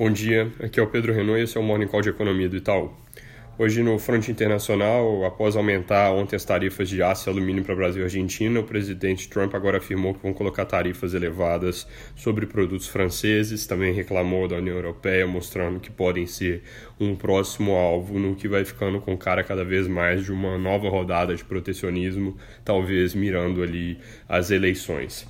Bom dia, aqui é o Pedro Renault e esse é o Morning Call de Economia do Itaú. Hoje, no fronte internacional, após aumentar ontem as tarifas de aço e alumínio para Brasil e Argentina, o presidente Trump agora afirmou que vão colocar tarifas elevadas sobre produtos franceses. Também reclamou da União Europeia, mostrando que podem ser um próximo alvo, no que vai ficando com cara cada vez mais de uma nova rodada de protecionismo, talvez mirando ali as eleições.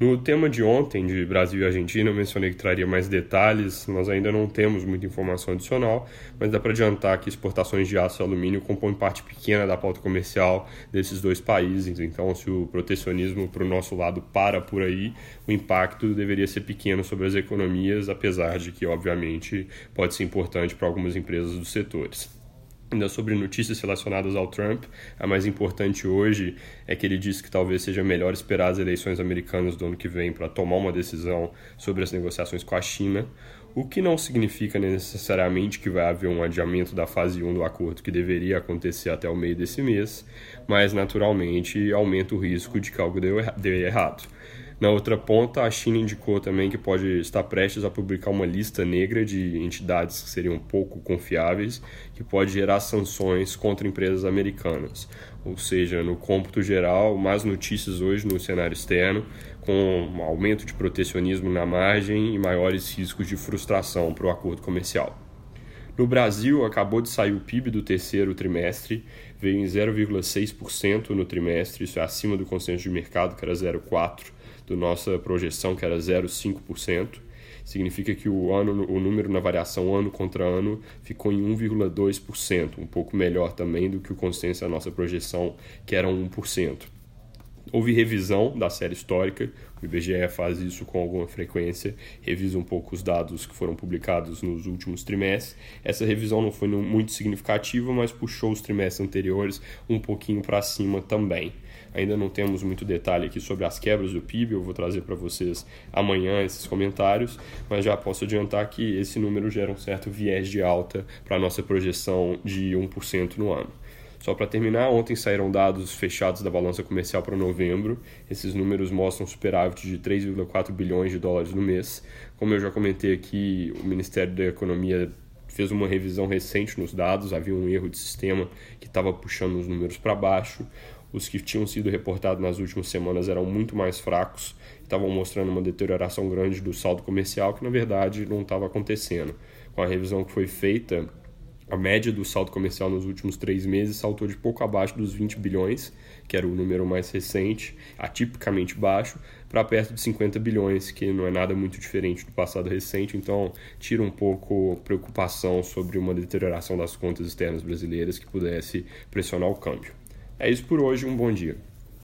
No tema de ontem, de Brasil e Argentina, eu mencionei que traria mais detalhes. Nós ainda não temos muita informação adicional, mas dá para adiantar que exportações de aço e alumínio compõem parte pequena da pauta comercial desses dois países. Então, se o protecionismo para o nosso lado para por aí, o impacto deveria ser pequeno sobre as economias, apesar de que, obviamente, pode ser importante para algumas empresas dos setores. Ainda sobre notícias relacionadas ao Trump, a mais importante hoje é que ele disse que talvez seja melhor esperar as eleições americanas do ano que vem para tomar uma decisão sobre as negociações com a China, o que não significa necessariamente que vai haver um adiamento da fase 1 do acordo que deveria acontecer até o meio desse mês, mas naturalmente aumenta o risco de que algo dê errado. Na outra ponta, a China indicou também que pode estar prestes a publicar uma lista negra de entidades que seriam pouco confiáveis, que pode gerar sanções contra empresas americanas. Ou seja, no cômputo geral, mais notícias hoje no cenário externo, com um aumento de protecionismo na margem e maiores riscos de frustração para o acordo comercial. No Brasil, acabou de sair o PIB do terceiro trimestre, veio em 0,6% no trimestre, isso é acima do consenso de mercado, que era 0,4% da nossa projeção, que era 0,5%. Significa que o, ano, o número na variação ano contra ano ficou em 1,2%, um pouco melhor também do que o consenso da nossa projeção, que era 1%. Houve revisão da série histórica, o IBGE faz isso com alguma frequência, revisa um pouco os dados que foram publicados nos últimos trimestres. Essa revisão não foi muito significativa, mas puxou os trimestres anteriores um pouquinho para cima também. Ainda não temos muito detalhe aqui sobre as quebras do PIB, eu vou trazer para vocês amanhã esses comentários, mas já posso adiantar que esse número gera um certo viés de alta para a nossa projeção de 1% no ano. Só para terminar, ontem saíram dados fechados da balança comercial para novembro. Esses números mostram superávit de 3,4 bilhões de dólares no mês. Como eu já comentei aqui, o Ministério da Economia fez uma revisão recente nos dados, havia um erro de sistema que estava puxando os números para baixo. Os que tinham sido reportados nas últimas semanas eram muito mais fracos, estavam mostrando uma deterioração grande do saldo comercial que na verdade não estava acontecendo. Com a revisão que foi feita, a média do saldo comercial nos últimos três meses saltou de pouco abaixo dos 20 bilhões, que era o número mais recente, atipicamente baixo, para perto de 50 bilhões, que não é nada muito diferente do passado recente, então tira um pouco preocupação sobre uma deterioração das contas externas brasileiras que pudesse pressionar o câmbio. É isso por hoje, um bom dia.